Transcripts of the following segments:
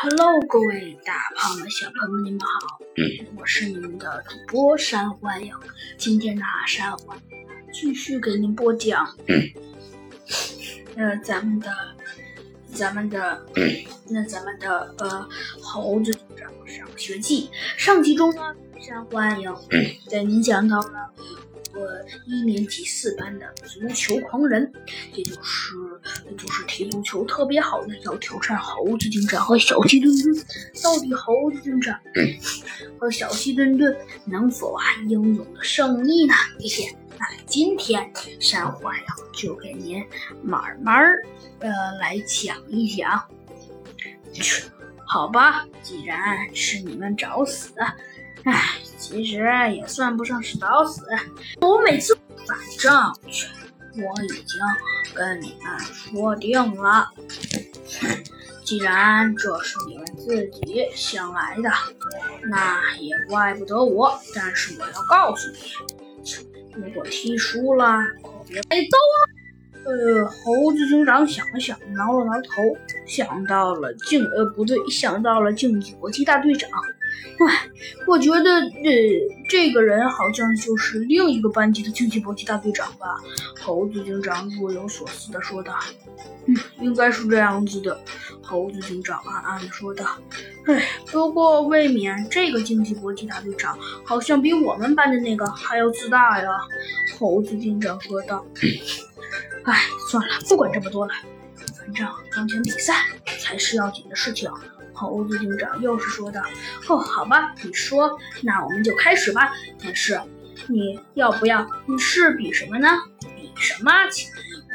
Hello，各位大胖的小朋友们，你们好，我是你们的主播山欢迎。今天呢，山欢继续给您播讲，呃，咱们的，咱们的，那咱们的呃猴子警长上学记上集中呢，山欢迎给您讲到了。呃，一年级四班的足球狂人，也就是也就是踢足球特别好的，要挑战猴子警长和小鸡墩墩。到底猴子警长和小鸡墩墩能否啊英勇的胜利呢？嘿嘿，那今天山花呀就给您慢慢呃来讲一讲。好吧，既然是你们找死。唉，其实也算不上是找死。我每次，反正我已经跟你们说定了。既然这是你们自己想来的，那也怪不得我。但是我要告诉你，如果踢输了，可别挨揍啊！呃，猴子警长想了想，挠了挠头，想到了竞……呃，不对，想到了竞技搏击大队长。唉，我觉得呃，这个人好像就是另一个班级的竞技搏击大队长吧？猴子警长若有所思的说道。嗯，应该是这样子的。猴子警长暗暗的说道。唉，不过未免这个竞技搏击大队长好像比我们班的那个还要自大呀。猴子警长说道。唉，算了，不管这么多了，反正钢琴比赛才是要紧的事情。猴子警长又是说道：“哦，好吧，你说，那我们就开始吧。但是你要不要？你是比什么呢？比什么？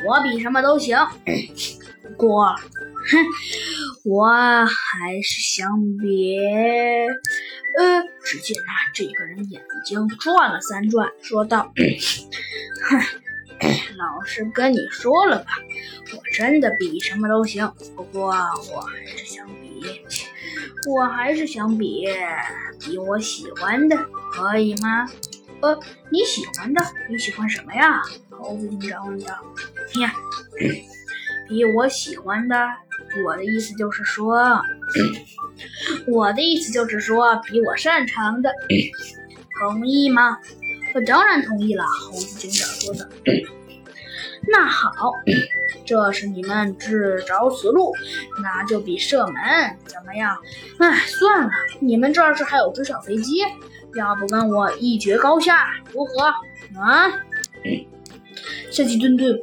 我比什么都行。不过，哼，我还是想比……呃，只见啊，这个人眼睛转了三转，说道：‘哼，老实跟你说了吧，我真的比什么都行。不过，我还是想比……’我还是想比比我喜欢的，可以吗？呃，你喜欢的，你喜欢什么呀？猴子警长问道。呀，比我喜欢的，我的意思就是说，我的意思就是说，比我擅长的，同意吗？我当然同意了。猴子警长说的。那好。这是你们自找死路，那就比射门怎么样？哎，算了，你们这儿是还有只小飞机，要不跟我一决高下，如何？啊？小鸡墩墩，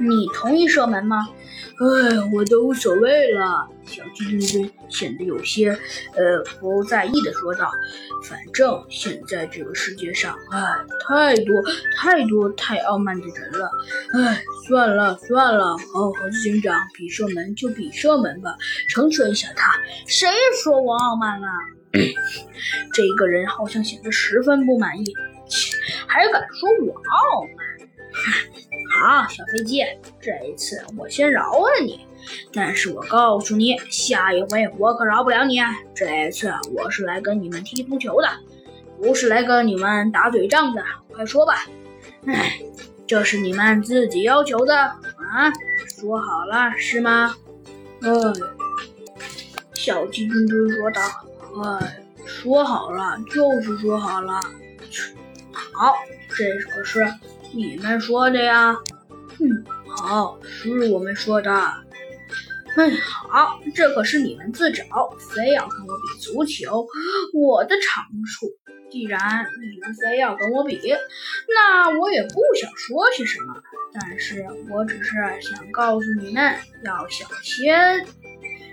你同意射门吗？哎，我都无所谓了。小鸡墩墩显得有些呃不在意的说道：“反正现在这个世界上，哎，太多太多太傲慢的人了。哎，算了算了，猴子警长，比射门就比射门吧，成全一下他。谁说我傲慢了？这个人好像显得十分不满意，还敢说我傲慢？”小飞机，这一次我先饶了你，但是我告诉你，下一回我可饶不了你。这一次我是来跟你们踢足球的，不是来跟你们打嘴仗的。快说吧，哎，这是你们自己要求的啊？说好了是吗？哎，小鸡墩墩说道。哎，说好了就是说好了。好，这可是。你们说的呀？嗯，好，是我们说的。哎，好，这可是你们自找，非要跟我比足球，我的长处。既然你们非要跟我比，那我也不想说些什么。但是我只是想告诉你们要小心，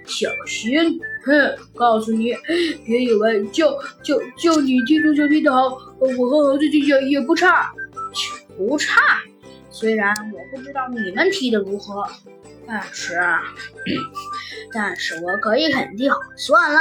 小心。哼，告诉你，别以为就就就你踢足球踢得好，我和猴子踢球也不差。不差，虽然我不知道你们踢的如何，但是，但是我可以肯定。算了，